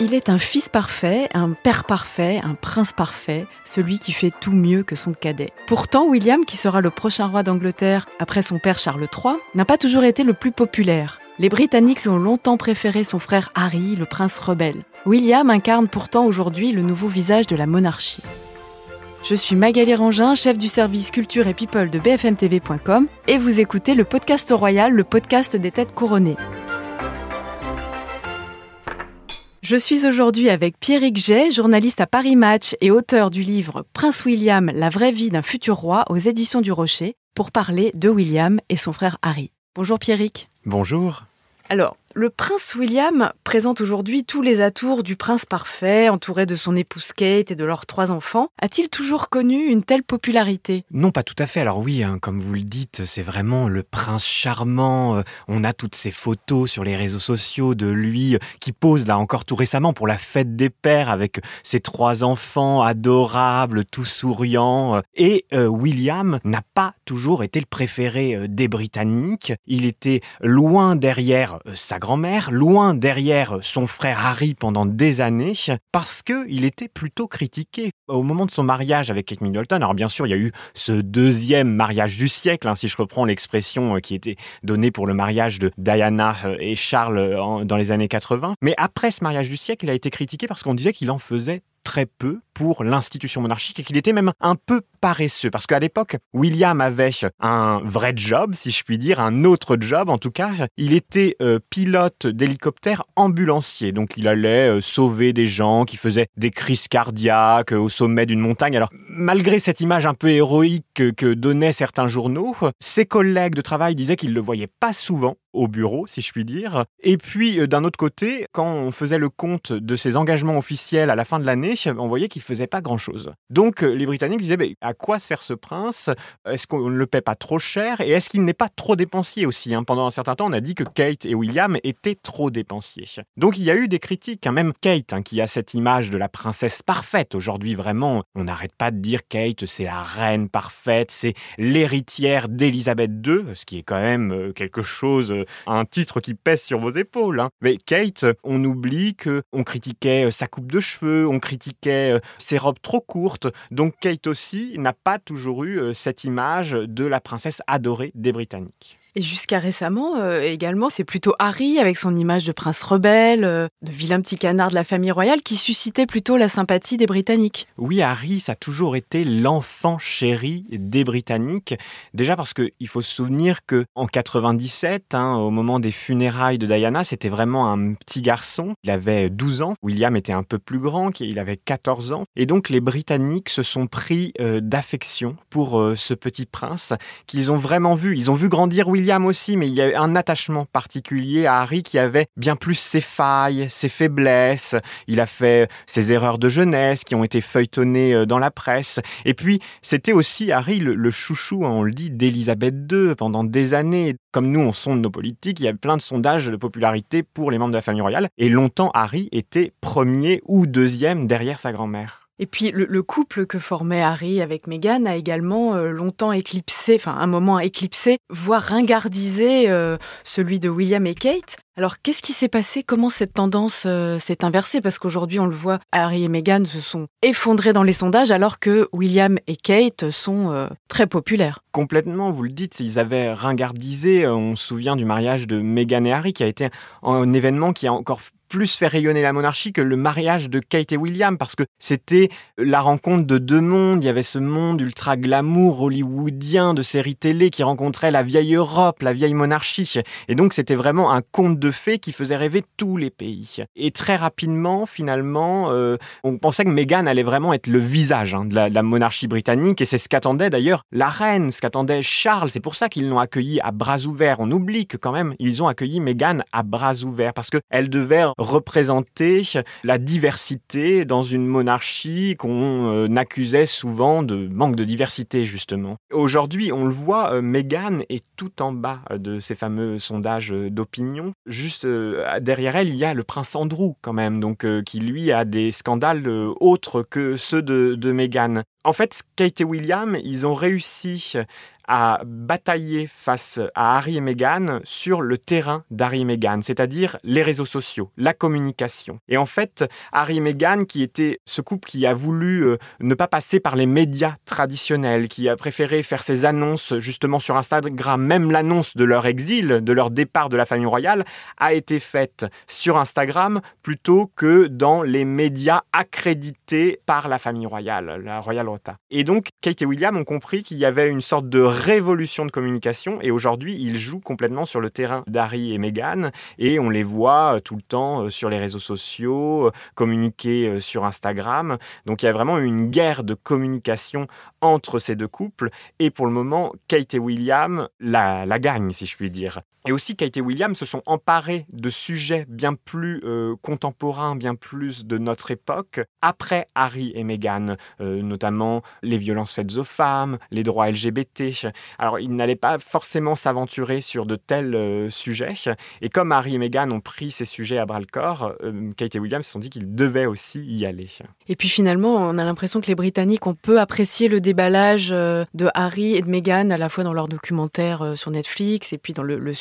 Il est un fils parfait, un père parfait, un prince parfait, celui qui fait tout mieux que son cadet. Pourtant, William, qui sera le prochain roi d'Angleterre après son père Charles III, n'a pas toujours été le plus populaire. Les Britanniques lui ont longtemps préféré son frère Harry, le prince rebelle. William incarne pourtant aujourd'hui le nouveau visage de la monarchie. Je suis Magali Rangin, chef du service culture et people de bfmtv.com et vous écoutez le podcast royal, le podcast des têtes couronnées. Je suis aujourd'hui avec Pierrick Jay, journaliste à Paris Match et auteur du livre Prince William, la vraie vie d'un futur roi aux éditions du Rocher, pour parler de William et son frère Harry. Bonjour Pierrick. Bonjour. Alors, le prince William présente aujourd'hui tous les atours du prince parfait, entouré de son épouse Kate et de leurs trois enfants. A-t-il toujours connu une telle popularité? Non, pas tout à fait. Alors oui, hein, comme vous le dites, c'est vraiment le prince charmant. Euh, on a toutes ces photos sur les réseaux sociaux de lui euh, qui pose là encore tout récemment pour la fête des pères avec ses trois enfants adorables, tout souriants. Et euh, William n'a pas toujours été le préféré des Britanniques. Il était loin derrière sa grand-mère, loin derrière son frère Harry pendant des années, parce qu'il était plutôt critiqué. Au moment de son mariage avec Kate Middleton, alors bien sûr, il y a eu ce deuxième mariage du siècle, hein, si je reprends l'expression euh, qui était donnée pour le mariage de Diana euh, et Charles euh, dans les années 80. Mais après ce mariage du siècle, il a été critiqué parce qu'on disait qu'il en faisait très peu l'institution monarchique et qu'il était même un peu paresseux. Parce qu'à l'époque, William avait un vrai job, si je puis dire, un autre job en tout cas. Il était euh, pilote d'hélicoptère ambulancier. Donc il allait euh, sauver des gens qui faisaient des crises cardiaques euh, au sommet d'une montagne. Alors malgré cette image un peu héroïque que, donnaient certains journaux, ses collègues de travail disaient qu'il ne le voyaient pas souvent au bureau, si je puis dire. Et puis, d'un autre côté, quand on faisait le compte de ses engagements officiels à la fin de l'année, on voyait qu'il faisait pas grand-chose. Donc, les Britanniques disaient, à quoi sert ce prince? Est-ce qu'on ne le paie pas trop cher? Et est-ce qu'il n'est pas trop dépensier aussi hein? Pendant un certain temps, on a dit que Kate et William étaient trop dépensiers. Donc il y a eu des critiques, hein. même Kate, hein, qui a cette image de la princesse parfaite. Aujourd'hui, vraiment, on n'arrête pas de dire Kate, c'est la reine parfaite, c'est l'héritière d'Élisabeth II, ce qui est quand même euh, quelque chose, euh, un titre qui pèse sur vos épaules. Mais Kate, on oublie que on critiquait euh, sa coupe de cheveux, on critiquait ses robes trop courtes. Donc Kate aussi n'a pas toujours eu euh, cette image de la princesse adorée des Britanniques. Et jusqu'à récemment, euh, également, c'est plutôt Harry, avec son image de prince rebelle, euh, de vilain petit canard de la famille royale, qui suscitait plutôt la sympathie des Britanniques. Oui, Harry, ça a toujours été l'enfant chéri des Britanniques. Déjà parce qu'il faut se souvenir que en 97, hein, au moment des funérailles de Diana, c'était vraiment un petit garçon. Il avait 12 ans. William était un peu plus grand, il avait 14 ans. Et donc les Britanniques se sont pris euh, d'affection pour ce petit prince qu'ils ont vraiment vu. Ils ont vu grandir William William aussi, mais il y a un attachement particulier à Harry qui avait bien plus ses failles, ses faiblesses. Il a fait ses erreurs de jeunesse qui ont été feuilletonnées euh, dans la presse. Et puis, c'était aussi Harry le, chouchou, hein, on le dit, d'Élisabeth II pendant des années. Comme nous, on sonde nos politiques, il y a plein de sondages de popularité pour les membres de la famille royale. Et longtemps, Harry était premier ou deuxième derrière sa grand-mère. Et puis le, couple que formait Harry avec Meghan a également euh, longtemps éclipsé, enfin un moment éclipsé, voire ringardisé euh, celui de William et Kate. Alors qu'est-ce qui s'est passé? Comment cette tendance euh, s'est inversée? Parce qu'aujourd'hui on le voit, Harry et Meghan se sont effondrés dans les sondages alors que William et Kate sont très populaires. Complètement, vous le dites, ils avaient ringardisé. On se souvient du mariage de Meghan et Harry qui a été un événement qui a encore plus fait rayonner la monarchie que le mariage de Kate et William, parce que c'était la rencontre de deux mondes. Il y avait ce monde ultra glamour hollywoodien de séries télé qui rencontrait la vieille Europe, la vieille monarchie. Et donc c'était vraiment un conte de fées qui faisait rêver tous les pays. Et très rapidement, finalement, euh, on pensait que Meghan allait vraiment être le visage hein, de, la, monarchie britannique. Et c'est ce qu'attendait d'ailleurs la reine, ce qu'attendait Charles. C'est pour ça qu'ils l'ont accueilli à bras ouverts. On oublie que quand même, ils ont accueilli Meghan à bras ouverts, parce qu'elle devait représenter la diversité dans une monarchie qu'on euh, accusait souvent de manque de diversité, justement. Aujourd'hui, on le voit, euh, Meghan est tout en bas de ces fameux sondages d'opinion. Juste euh, derrière elle, il y a le prince Andrew, quand même, donc qui lui a des scandales autres que ceux de, de Meghan. En fait, Kate et William, ils ont réussi a bataillé face à Harry et Meghan sur le terrain d'Harry et Meghan, c'est-à-dire les réseaux sociaux, la communication. Et en fait, Harry et Meghan, qui était ce couple qui a voulu euh, ne pas passer par les médias traditionnels, qui a préféré faire ses annonces justement sur Instagram, même l'annonce de leur exil, de leur départ de la famille royale, a été faite sur Instagram plutôt que dans les médias accrédités par la famille royale, la Royal Rota. Et donc, Kate et William ont compris qu'il y avait une sorte de révolution de communication et aujourd'hui, ils jouent complètement sur le terrain d'Harry et Meghan et on les voit euh, tout le temps euh, sur les réseaux sociaux, euh, communiquer sur Instagram. Donc, il y a vraiment une guerre de communication entre ces deux couples et pour le moment, Kate et William la, la gagnent, si je puis dire. Et aussi, Kate et William se sont emparés de sujets bien plus euh, contemporains, bien plus de notre époque, après Harry et Meghan, euh, notamment les violences faites aux femmes, les droits LGBT. Alors, ils n'allaient pas forcément s'aventurer sur de tels euh, sujets. Et comme Harry et Meghan ont pris ces sujets à bras-le-corps, Kate et William se sont dit qu'ils devaient aussi y aller. Et puis finalement, on a l'impression que les Britanniques ont peu apprécié le déballage de Harry et de Meghan, à la fois dans leur documentaire sur Netflix et puis dans le, le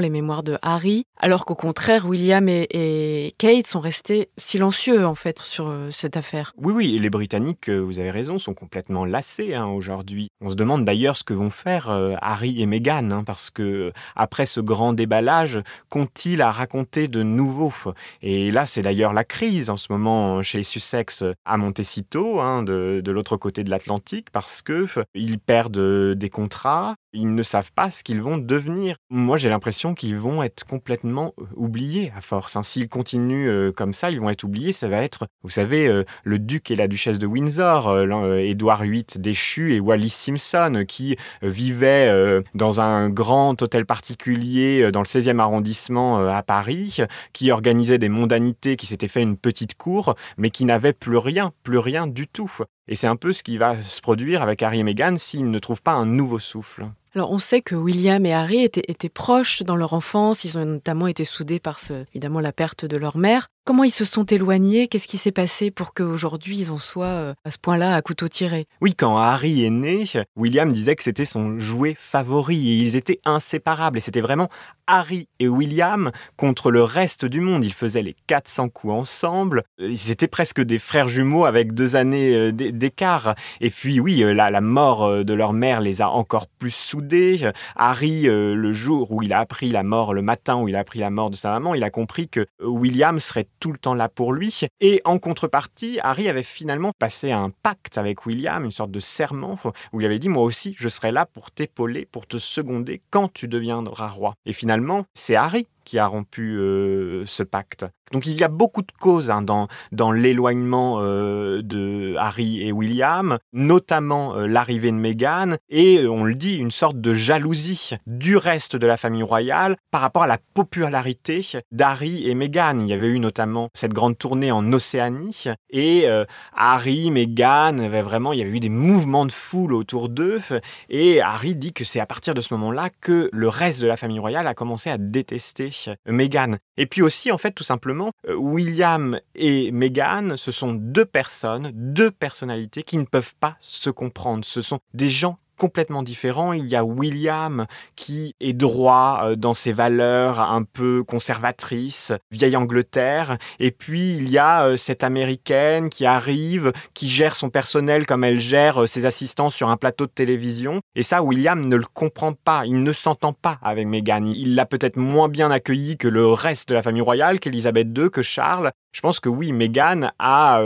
les mémoires de Harry, alors qu'au contraire, William et, Kate sont restés silencieux en fait sur euh, cette affaire. Oui, oui, les Britanniques, euh, vous avez raison, sont complètement lassés hein, aujourd'hui. On se demande d'ailleurs ce que vont faire euh, Harry et Meghan, hein, parce que après ce grand déballage, qu'ont-ils à raconter de nouveau? Et là, c'est d'ailleurs la crise en ce moment chez Sussex à Montecito, hein, de, de l'autre côté de l'Atlantique, parce que ils perdent des contrats, ils ne savent pas ce qu'ils vont devenir. Moi, j'ai l'impression qu'ils vont être complètement euh, oubliés à force. Hein. S'ils continuent euh, comme ça, ils vont être oubliés. Ça va être, vous savez, euh, le duc et la duchesse de Windsor, Édouard VIII déchu et Wallis Simpson, qui vivaient dans un grand hôtel particulier dans le 16e arrondissement à Paris, qui organisaient des mondanités, qui s'étaient fait une petite cour, mais qui n'avaient plus rien, plus rien du tout. Et c'est un peu ce qui va se produire avec Harry et Meghan s'ils ne trouvent pas un nouveau souffle. Alors on sait que William et Harry étaient, proches dans leur enfance, ils ont notamment été soudés par ce, évidemment la perte de leur mère. Comment ils se sont éloignés? Qu'est-ce qui s'est passé pour qu'aujourd'hui ils en soient euh, à ce point-là à couteau tiré? Oui, quand Harry est né, William disait que c'était son jouet favori et ils étaient inséparables. Et c'était vraiment Harry et William contre le reste du monde. Ils faisaient les 400 coups ensemble. Ils étaient presque des frères jumeaux avec deux années euh, d'écart. Et puis oui, euh, la, la mort de leur mère les a encore plus soudés. Harry, le jour où il a appris la mort, le matin où il a appris la mort de sa maman, il a compris que William serait tout le temps là pour lui. Et en contrepartie, Harry avait finalement passé un pacte avec William, une sorte de serment, où il avait dit Moi aussi, je serai là pour t'épauler, pour te seconder quand tu deviendras roi. Et finalement, c'est Harry qui a rompu euh, ce pacte. Donc il y a beaucoup de causes hein, dans, dans l'éloignement euh, de Harry et William, notamment euh, l'arrivée de Meghan, et on le dit, une sorte de jalousie du reste de la famille royale par rapport à la popularité d'Harry et Meghan. Il y avait eu notamment cette grande tournée en Océanie, et Harry, Meghan, avait vraiment, il y avait eu des mouvements de foule autour d'eux, et Harry dit que c'est à partir de ce moment-là que le reste de la famille royale a commencé à détester Meghan. Et puis aussi, en fait, tout simplement, euh, William et Meghan, ce sont deux personnes, deux personnalités qui ne peuvent pas se comprendre. Ce sont des gens complètement différent. Il y a William qui est droit euh, dans ses valeurs un peu conservatrices, vieille Angleterre. Et puis il y a euh, cette américaine qui arrive, qui gère son personnel comme elle gère euh, ses assistants sur un plateau de télévision. Et ça, William ne le comprend pas. Il ne s'entend pas avec Meghan. Il l'a peut-être moins bien accueilli que le reste de la famille royale, qu'Elisabeth II, que Charles. Je pense que oui, Meghan a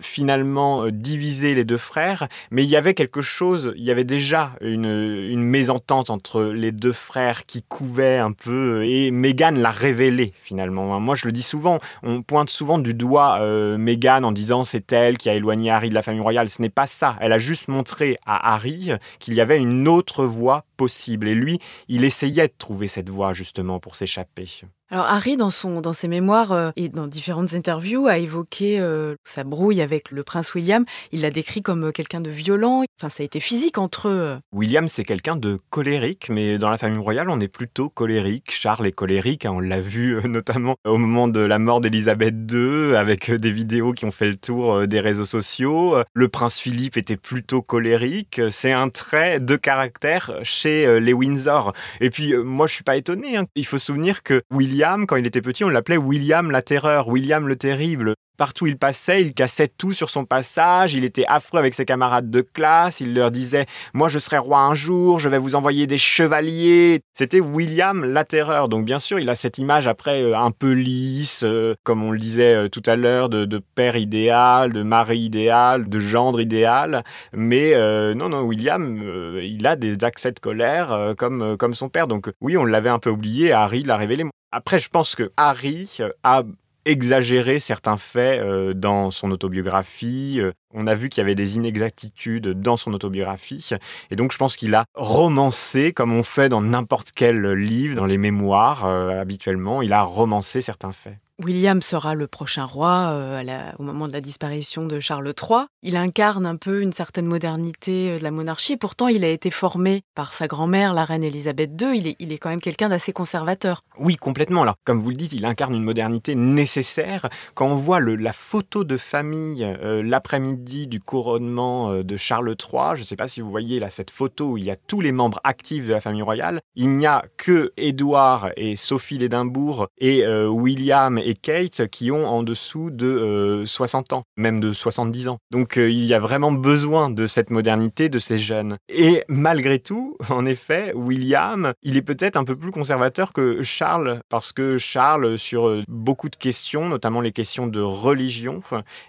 finalement divisé les deux frères, mais il y avait quelque chose, il y avait déjà une, mésentente entre les deux frères qui couvaient un peu et Meghan l'a révélé finalement. Moi je le dis souvent, on pointe souvent du doigt euh, Meghan en disant c'est elle qui a éloigné Harry de la famille royale. Ce n'est pas ça. Elle a juste montré à Harry qu'il y avait une autre voie possible. Et lui, il essayait de trouver cette voie justement pour s'échapper. Alors Harry, dans, son, dans ses mémoires euh, et dans différentes interviews, a évoqué euh, sa brouille avec le prince William. Il l'a décrit comme euh, quelqu'un de violent. Enfin, ça a été physique entre eux. William, c'est quelqu'un de colérique, mais dans la famille royale, on est plutôt colérique. Charles est colérique, hein, on l'a vu notamment au moment de la mort d'Élisabeth II, avec des vidéos qui ont fait le tour des réseaux sociaux. Le prince Philippe était plutôt colérique. C'est un trait de caractère chez les Windsor. Et puis, moi, je suis pas étonné. Hein. Il faut se souvenir que William, quand il était petit, on l'appelait William la Terreur, William le Terrible. Partout où il passait, il cassait tout sur son passage, il était affreux avec ses camarades de classe, il leur disait Moi je serai roi un jour, je vais vous envoyer des chevaliers. C'était William la terreur. Donc bien sûr, il a cette image après euh, un peu lisse, euh, comme on le disait euh, tout à l'heure, de, père idéal, de mari idéal, de gendre idéal. Mais non, non, William, il a des accès de colère comme, comme son père. Donc oui, on l'avait un peu oublié, Harry l'a révélé. Après, je pense que Harry a exagéré certains faits euh, dans son autobiographie. Euh, on a vu qu'il y avait des inexactitudes dans son autobiographie. Et donc, je pense qu'il a romancé, comme on fait dans n'importe quel livre, dans les mémoires euh, habituellement, il a romancé certains faits. William sera le prochain roi euh, au moment de la disparition de Charles III. Il incarne un peu une certaine modernité euh, de la monarchie pourtant il a été formé par sa grand-mère, la reine Elisabeth II. Il est, quand même quelqu'un d'assez conservateur. Oui, complètement. Alors, comme vous le dites, il incarne une modernité nécessaire. Quand on voit la photo de famille euh, l'après-midi du couronnement de Charles III, je ne sais pas si vous voyez là cette photo où il y a tous les membres actifs de la famille royale. Il n'y a que Édouard et Sophie d'Édimbourg et William et Kate qui ont en dessous de 60 euh, ans, même de 70 ans. Donc euh, il y a vraiment besoin de cette modernité de ces jeunes. Et malgré tout, en effet, William, il est peut-être un peu plus conservateur que Charles, parce que Charles, sur euh, beaucoup de questions, notamment les questions de religion,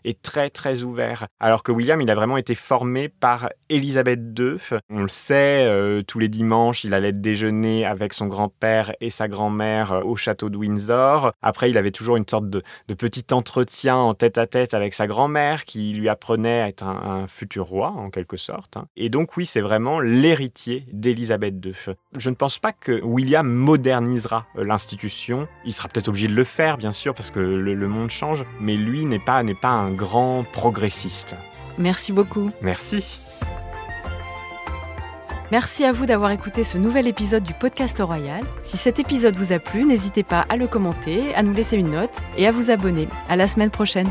est très très ouvert. Alors que William, il a vraiment été formé par Élisabeth II. On le sait, tous les dimanches, il allait déjeuner avec son grand-père et sa grand-mère au château de Windsor. Après, il avait toujours une sorte de, petit entretien en tête à tête avec sa grand-mère qui lui apprenait à être un, futur roi, en quelque sorte. Hein. Et donc, oui, c'est vraiment l'héritier d'Élisabeth II. Je ne pense pas que William modernisera euh, l'institution. Il sera peut-être obligé de le faire, bien sûr, parce que le, le monde change, mais lui n'est pas, n'est pas un grand progressiste. Merci beaucoup. Merci. Merci à vous d'avoir écouté ce nouvel épisode du podcast Royal. Si cet épisode vous a plu, n'hésitez pas à le commenter, à nous laisser une note et à vous abonner. À la semaine prochaine.